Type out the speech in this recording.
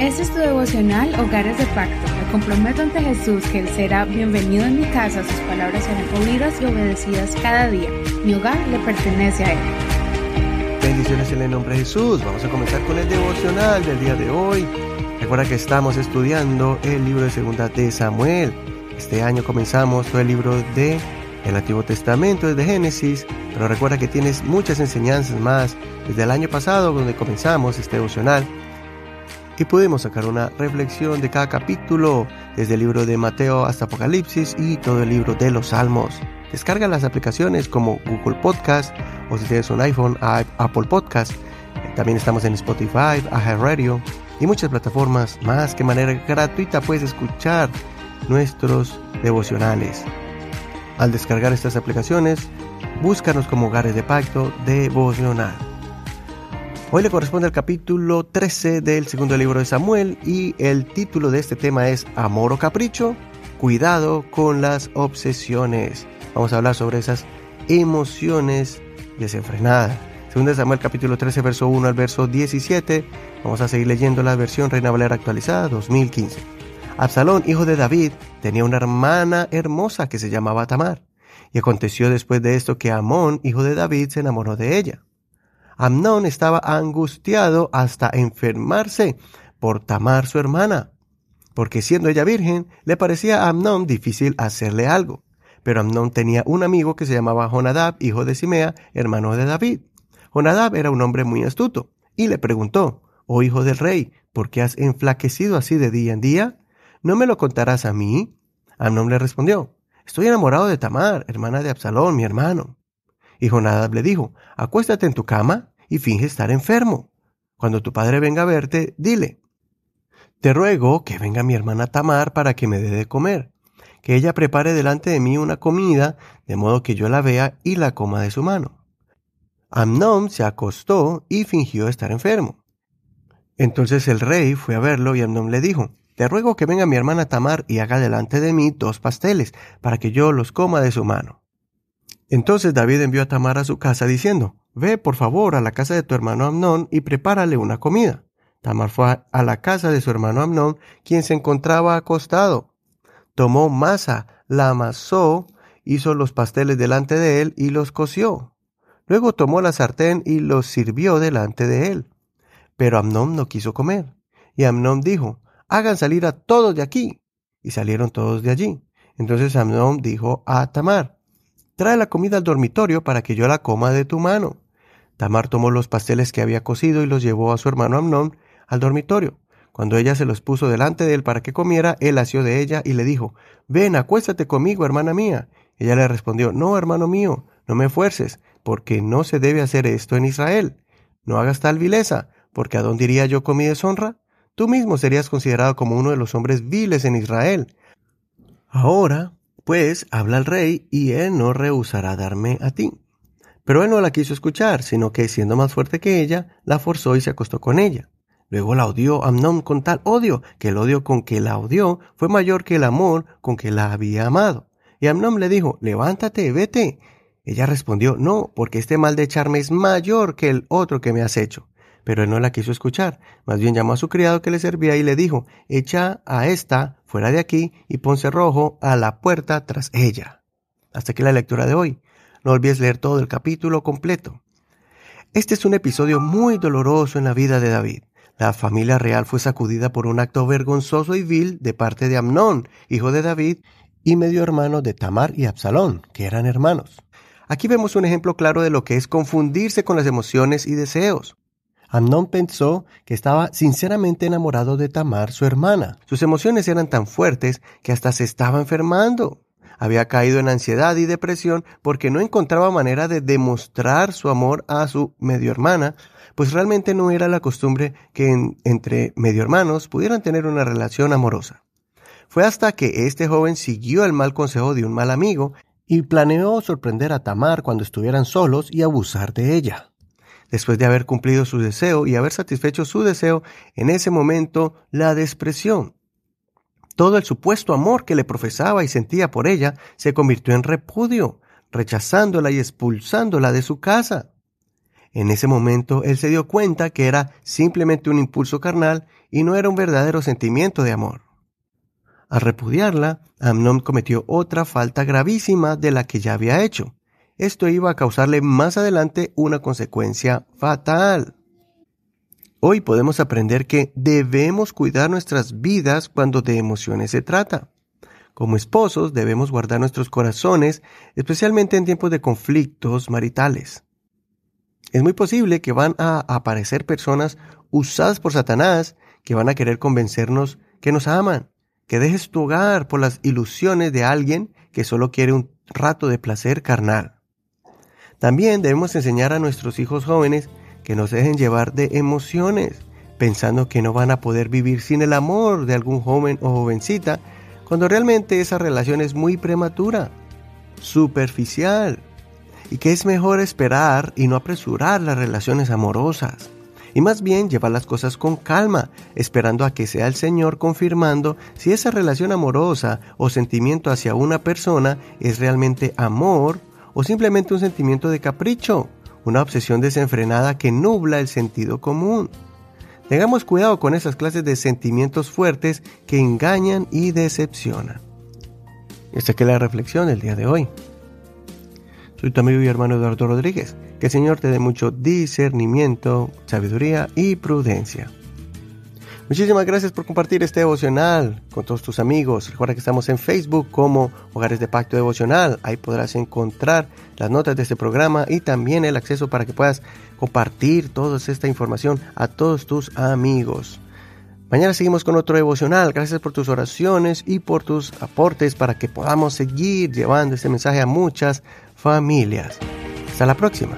Este es tu devocional Hogares de Pacto. Me comprometo ante Jesús que Él será bienvenido en mi casa, sus palabras serán oídas y obedecidas cada día. Mi hogar le pertenece a Él. Bendiciones en el nombre de Jesús. Vamos a comenzar con el devocional del día de hoy. Recuerda que estamos estudiando el libro de Segunda de Samuel. Este año comenzamos todo el libro de el Antiguo Testamento desde Génesis, pero recuerda que tienes muchas enseñanzas más desde el año pasado donde comenzamos este devocional y pudimos sacar una reflexión de cada capítulo, desde el libro de Mateo hasta Apocalipsis y todo el libro de los Salmos. Descarga las aplicaciones como Google Podcast o si tienes un iPhone, Apple Podcast. También estamos en Spotify, Radio y muchas plataformas más que manera gratuita puedes escuchar nuestros devocionales. Al descargar estas aplicaciones, búscanos como Hogares de Pacto Devocional. Hoy le corresponde al capítulo 13 del segundo libro de Samuel y el título de este tema es Amor o Capricho, cuidado con las obsesiones. Vamos a hablar sobre esas emociones desenfrenadas. Segundo de Samuel capítulo 13 verso 1 al verso 17. Vamos a seguir leyendo la versión Reina Valera actualizada 2015. Absalón, hijo de David, tenía una hermana hermosa que se llamaba Tamar. Y aconteció después de esto que Amón, hijo de David, se enamoró de ella. Amnón estaba angustiado hasta enfermarse por Tamar su hermana, porque siendo ella virgen, le parecía a Amnón difícil hacerle algo. Pero Amnón tenía un amigo que se llamaba Jonadab, hijo de Simea, hermano de David. Jonadab era un hombre muy astuto, y le preguntó, Oh hijo del rey, ¿por qué has enflaquecido así de día en día? ¿No me lo contarás a mí? Amnón le respondió, Estoy enamorado de Tamar, hermana de Absalón, mi hermano. Y Jonadab le dijo, acuéstate en tu cama y finge estar enfermo. Cuando tu padre venga a verte, dile, te ruego que venga mi hermana Tamar para que me dé de comer, que ella prepare delante de mí una comida, de modo que yo la vea y la coma de su mano. Amnón se acostó y fingió estar enfermo. Entonces el rey fue a verlo y Amnón le dijo, Te ruego que venga mi hermana Tamar y haga delante de mí dos pasteles, para que yo los coma de su mano. Entonces David envió a Tamar a su casa diciendo, Ve, por favor, a la casa de tu hermano Amnón y prepárale una comida. Tamar fue a la casa de su hermano Amnón, quien se encontraba acostado. Tomó masa, la amasó, hizo los pasteles delante de él y los coció. Luego tomó la sartén y los sirvió delante de él. Pero Amnón no quiso comer. Y Amnón dijo, hagan salir a todos de aquí. Y salieron todos de allí. Entonces Amnón dijo a Tamar, Trae la comida al dormitorio para que yo la coma de tu mano. Tamar tomó los pasteles que había cocido y los llevó a su hermano Amnón al dormitorio. Cuando ella se los puso delante de él para que comiera, él asió de ella y le dijo, Ven, acuéstate conmigo, hermana mía. Ella le respondió, No, hermano mío, no me fuerces, porque no se debe hacer esto en Israel. No hagas tal vileza, porque ¿a dónde iría yo con mi deshonra? Tú mismo serías considerado como uno de los hombres viles en Israel. Ahora, pues habla el rey y él no rehusará darme a ti. Pero él no la quiso escuchar, sino que siendo más fuerte que ella, la forzó y se acostó con ella. Luego la odió Amnón con tal odio, que el odio con que la odió fue mayor que el amor con que la había amado. Y Amnón le dijo, levántate, vete. Ella respondió, no, porque este mal de echarme es mayor que el otro que me has hecho. Pero él no la quiso escuchar, más bien llamó a su criado que le servía y le dijo, echa a esta fuera de aquí y pon cerrojo a la puerta tras ella. Hasta aquí la lectura de hoy. No olvides leer todo el capítulo completo. Este es un episodio muy doloroso en la vida de David. La familia real fue sacudida por un acto vergonzoso y vil de parte de Amnón, hijo de David, y medio hermano de Tamar y Absalón, que eran hermanos. Aquí vemos un ejemplo claro de lo que es confundirse con las emociones y deseos. Amnón pensó que estaba sinceramente enamorado de Tamar, su hermana. Sus emociones eran tan fuertes que hasta se estaba enfermando. Había caído en ansiedad y depresión porque no encontraba manera de demostrar su amor a su medio hermana, pues realmente no era la costumbre que entre medio hermanos pudieran tener una relación amorosa. Fue hasta que este joven siguió el mal consejo de un mal amigo y planeó sorprender a Tamar cuando estuvieran solos y abusar de ella. Después de haber cumplido su deseo y haber satisfecho su deseo, en ese momento la despreció. Todo el supuesto amor que le profesaba y sentía por ella se convirtió en repudio, rechazándola y expulsándola de su casa. En ese momento él se dio cuenta que era simplemente un impulso carnal y no era un verdadero sentimiento de amor. Al repudiarla, Amnon cometió otra falta gravísima de la que ya había hecho. Esto iba a causarle más adelante una consecuencia fatal. Hoy podemos aprender que debemos cuidar nuestras vidas cuando de emociones se trata. Como esposos debemos guardar nuestros corazones, especialmente en tiempos de conflictos maritales. Es muy posible que van a aparecer personas usadas por Satanás que van a querer convencernos que nos aman, que dejes tu hogar por las ilusiones de alguien que solo quiere un rato de placer carnal. También debemos enseñar a nuestros hijos jóvenes que nos dejen llevar de emociones, pensando que no van a poder vivir sin el amor de algún joven o jovencita, cuando realmente esa relación es muy prematura, superficial, y que es mejor esperar y no apresurar las relaciones amorosas y más bien llevar las cosas con calma, esperando a que sea el Señor confirmando si esa relación amorosa o sentimiento hacia una persona es realmente amor o simplemente un sentimiento de capricho, una obsesión desenfrenada que nubla el sentido común. Tengamos cuidado con esas clases de sentimientos fuertes que engañan y decepcionan. Esta es la reflexión del día de hoy. Soy tu amigo y hermano Eduardo Rodríguez. Que el Señor te dé mucho discernimiento, sabiduría y prudencia. Muchísimas gracias por compartir este devocional con todos tus amigos. Recuerda que estamos en Facebook como Hogares de Pacto Devocional. Ahí podrás encontrar las notas de este programa y también el acceso para que puedas compartir toda esta información a todos tus amigos. Mañana seguimos con otro devocional. Gracias por tus oraciones y por tus aportes para que podamos seguir llevando este mensaje a muchas familias. Hasta la próxima.